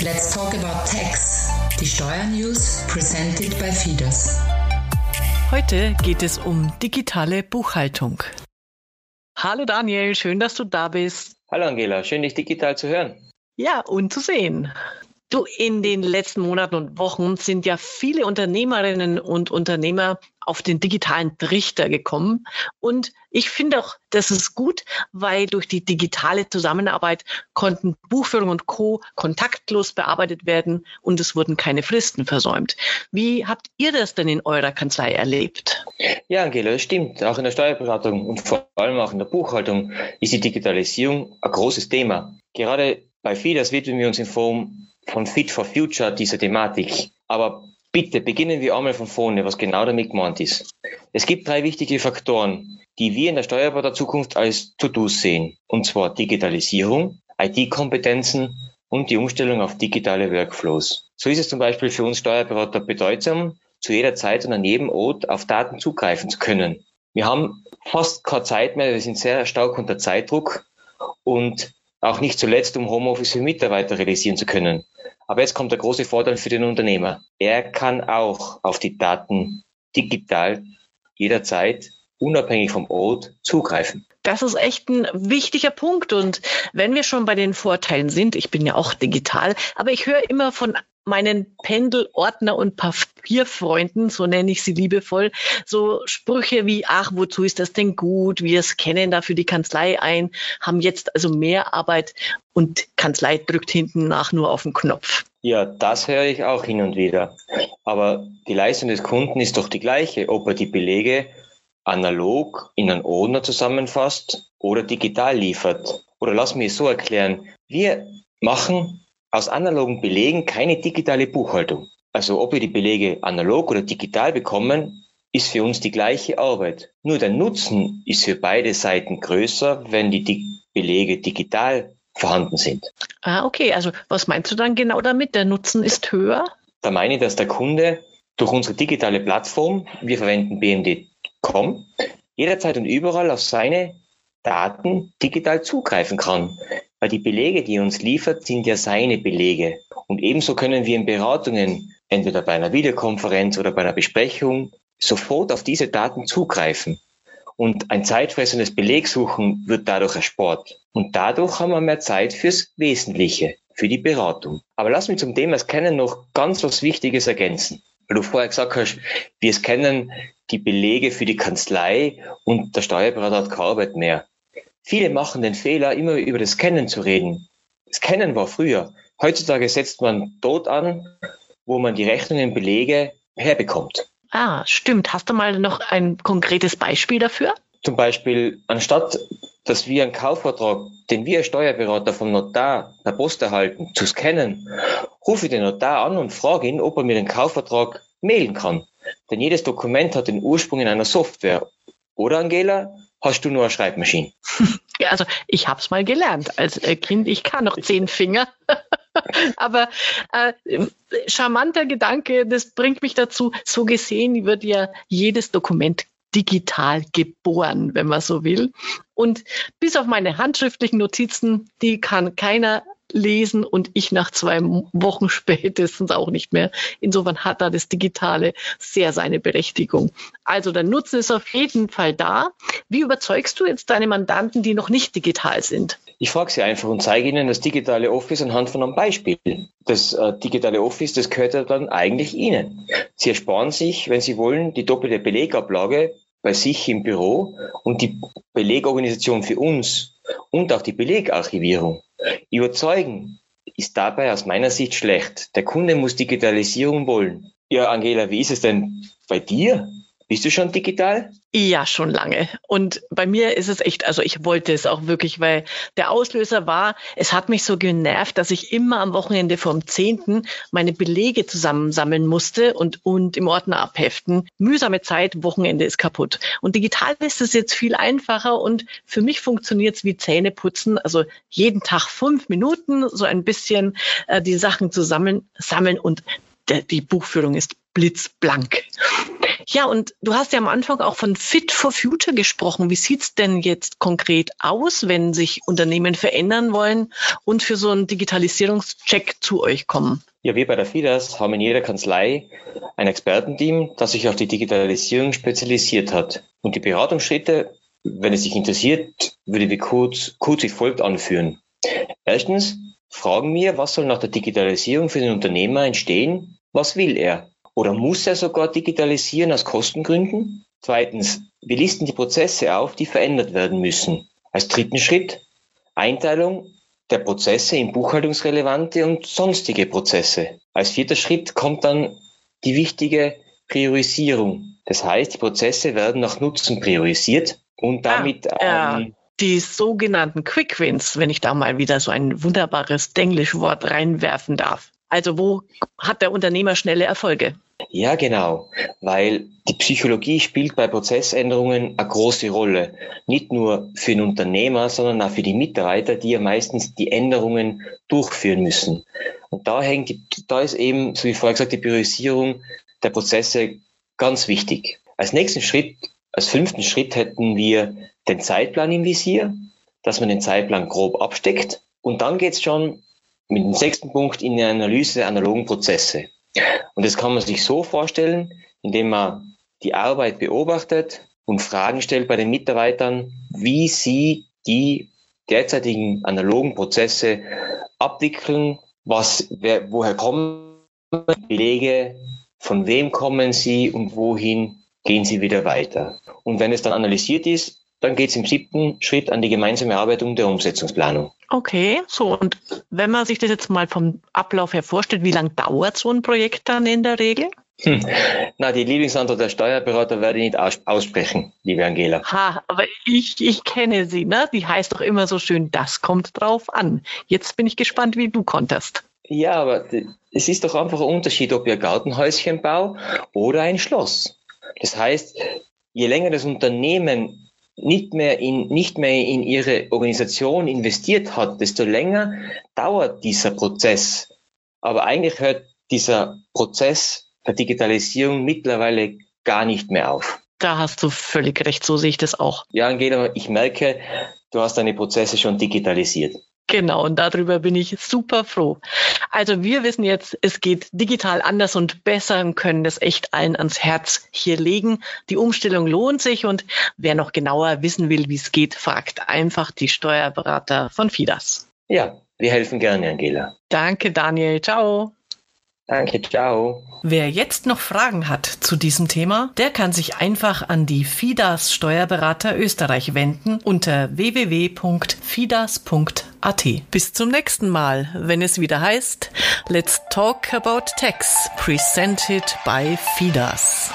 Let's talk about tax. Die Steuernews presented by Fidas. Heute geht es um digitale Buchhaltung. Hallo Daniel, schön, dass du da bist. Hallo Angela, schön dich digital zu hören. Ja, und zu sehen. Du, in den letzten Monaten und Wochen sind ja viele Unternehmerinnen und Unternehmer auf den digitalen Trichter gekommen. Und ich finde auch, das ist gut, weil durch die digitale Zusammenarbeit konnten Buchführung und Co. kontaktlos bearbeitet werden und es wurden keine Fristen versäumt. Wie habt ihr das denn in eurer Kanzlei erlebt? Ja, Angela, das stimmt. Auch in der Steuerberatung und vor allem auch in der Buchhaltung ist die Digitalisierung ein großes Thema. Gerade bei FIDAS widmen wir uns in Form von Fit for Future dieser Thematik. Aber bitte beginnen wir einmal von vorne, was genau damit gemeint ist. Es gibt drei wichtige Faktoren, die wir in der Steuerberater Zukunft als To-Dos sehen. Und zwar Digitalisierung, IT-Kompetenzen und die Umstellung auf digitale Workflows. So ist es zum Beispiel für uns Steuerberater bedeutsam, zu jeder Zeit und an jedem Ort auf Daten zugreifen zu können. Wir haben fast keine Zeit mehr, wir sind sehr stark unter Zeitdruck und auch nicht zuletzt, um Homeoffice für Mitarbeiter realisieren zu können. Aber jetzt kommt der große Vorteil für den Unternehmer. Er kann auch auf die Daten digital jederzeit unabhängig vom Ort zugreifen. Das ist echt ein wichtiger Punkt. Und wenn wir schon bei den Vorteilen sind, ich bin ja auch digital, aber ich höre immer von meinen Pendelordner und Papierfreunden, so nenne ich sie liebevoll, so Sprüche wie, ach, wozu ist das denn gut? Wir scannen da für die Kanzlei ein, haben jetzt also mehr Arbeit und Kanzlei drückt hinten nach nur auf den Knopf. Ja, das höre ich auch hin und wieder. Aber die Leistung des Kunden ist doch die gleiche, ob er die Belege analog in einen Ordner zusammenfasst oder digital liefert. Oder lass mich es so erklären. Wir machen aus analogen Belegen keine digitale Buchhaltung. Also ob wir die Belege analog oder digital bekommen, ist für uns die gleiche Arbeit. Nur der Nutzen ist für beide Seiten größer, wenn die Belege digital vorhanden sind. Ah, okay. Also was meinst du dann genau damit? Der Nutzen ist höher? Da meine ich, dass der Kunde durch unsere digitale Plattform, wir verwenden BMD.com, jederzeit und überall auf seine Daten digital zugreifen kann. Weil die Belege, die er uns liefert, sind ja seine Belege. Und ebenso können wir in Beratungen, entweder bei einer Videokonferenz oder bei einer Besprechung, sofort auf diese Daten zugreifen. Und ein zeitfressendes Belegsuchen wird dadurch erspart. Und dadurch haben wir mehr Zeit fürs Wesentliche, für die Beratung. Aber lass mich zum Thema Scannen noch ganz was Wichtiges ergänzen. Weil du vorher gesagt hast, wir scannen die Belege für die Kanzlei und der Steuerberater hat keine Arbeit mehr. Viele machen den Fehler, immer über das Kennen zu reden. Das Kennen war früher. Heutzutage setzt man dort an, wo man die Rechnungen, Belege herbekommt. Ah, stimmt. Hast du mal noch ein konkretes Beispiel dafür? Zum Beispiel, anstatt dass wir einen Kaufvertrag, den wir als Steuerberater vom Notar per Post erhalten, zu scannen, rufe ich den Notar an und frage ihn, ob er mir den Kaufvertrag mailen kann. Denn jedes Dokument hat den Ursprung in einer Software. Oder, Angela, hast du nur eine Schreibmaschine? Ja, also ich habe es mal gelernt als äh, Kind. Ich kann noch zehn Finger. Aber äh, charmanter Gedanke, das bringt mich dazu, so gesehen wird ja jedes Dokument digital geboren, wenn man so will. Und bis auf meine handschriftlichen Notizen, die kann keiner lesen und ich nach zwei Wochen spätestens auch nicht mehr. Insofern hat da das Digitale sehr seine Berechtigung. Also der Nutzen ist auf jeden Fall da. Wie überzeugst du jetzt deine Mandanten, die noch nicht digital sind? Ich frage sie einfach und zeige ihnen das digitale Office anhand von einem Beispiel. Das äh, digitale Office, das gehört ja dann eigentlich ihnen. Sie ersparen sich, wenn sie wollen, die doppelte Belegablage bei sich im Büro und die Belegorganisation für uns und auch die Belegarchivierung. Überzeugen ist dabei aus meiner Sicht schlecht. Der Kunde muss Digitalisierung wollen. Ja, Angela, wie ist es denn bei dir? Bist du schon digital? Ja, schon lange. Und bei mir ist es echt, also ich wollte es auch wirklich, weil der Auslöser war, es hat mich so genervt, dass ich immer am Wochenende vom 10. meine Belege zusammensammeln musste und, und im Ordner abheften. Mühsame Zeit, Wochenende ist kaputt. Und digital ist es jetzt viel einfacher und für mich funktioniert es wie Zähne putzen. Also jeden Tag fünf Minuten so ein bisschen äh, die Sachen zusammen sammeln und der, die Buchführung ist blitzblank. Ja, und du hast ja am Anfang auch von Fit for Future gesprochen. Wie sieht's denn jetzt konkret aus, wenn sich Unternehmen verändern wollen und für so einen Digitalisierungscheck zu euch kommen? Ja, wir bei der FIDAS haben in jeder Kanzlei ein Expertenteam, das sich auf die Digitalisierung spezialisiert hat. Und die Beratungsschritte, wenn es sich interessiert, würde wir kurz, kurz wie folgt anführen. Erstens fragen wir, was soll nach der Digitalisierung für den Unternehmer entstehen? Was will er? Oder muss er sogar digitalisieren aus Kostengründen? Zweitens, wir listen die Prozesse auf, die verändert werden müssen. Als dritten Schritt Einteilung der Prozesse in buchhaltungsrelevante und sonstige Prozesse. Als vierter Schritt kommt dann die wichtige Priorisierung. Das heißt, die Prozesse werden nach Nutzen priorisiert und ah, damit ah, ähm, die sogenannten Quick Wins, wenn ich da mal wieder so ein wunderbares Denglisch-Wort reinwerfen darf. Also wo hat der Unternehmer schnelle Erfolge? Ja, genau, weil die Psychologie spielt bei Prozessänderungen eine große Rolle. Nicht nur für den Unternehmer, sondern auch für die Mitarbeiter, die ja meistens die Änderungen durchführen müssen. Und da hängt, da ist eben, so wie vorher gesagt, die Priorisierung der Prozesse ganz wichtig. Als nächsten Schritt, als fünften Schritt hätten wir den Zeitplan im Visier, dass man den Zeitplan grob absteckt. Und dann geht's schon mit dem sechsten Punkt in die Analyse der analogen Prozesse. Und das kann man sich so vorstellen, indem man die Arbeit beobachtet und Fragen stellt bei den Mitarbeitern, wie sie die derzeitigen analogen Prozesse abwickeln, was, wer, woher kommen Belege, von wem kommen sie und wohin gehen sie wieder weiter. Und wenn es dann analysiert ist, dann geht es im siebten Schritt an die gemeinsame Erarbeitung der Umsetzungsplanung. Okay, so und wenn man sich das jetzt mal vom Ablauf her vorstellt, wie lange dauert so ein Projekt dann in der Regel? Hm. Na, die Lieblingsantwort der Steuerberater werde ich nicht aus aussprechen, liebe Angela. Ha, aber ich, ich kenne sie, ne? Die heißt doch immer so schön, das kommt drauf an. Jetzt bin ich gespannt, wie du konterst. Ja, aber es ist doch einfach ein Unterschied, ob ein Gartenhäuschen baue oder ein Schloss. Das heißt, je länger das Unternehmen nicht mehr in, nicht mehr in ihre Organisation investiert hat, desto länger dauert dieser Prozess. Aber eigentlich hört dieser Prozess der Digitalisierung mittlerweile gar nicht mehr auf. Da hast du völlig recht, so sehe ich das auch. Ja, Angela, ich merke, du hast deine Prozesse schon digitalisiert. Genau, und darüber bin ich super froh. Also wir wissen jetzt, es geht digital anders und besser und können das echt allen ans Herz hier legen. Die Umstellung lohnt sich und wer noch genauer wissen will, wie es geht, fragt einfach die Steuerberater von FIDAS. Ja, wir helfen gerne, Angela. Danke, Daniel. Ciao. Danke, ciao. Wer jetzt noch Fragen hat zu diesem Thema, der kann sich einfach an die FIDAS Steuerberater Österreich wenden unter www.fidas.at. Bis zum nächsten Mal, wenn es wieder heißt Let's Talk About Tax, presented by FIDAS.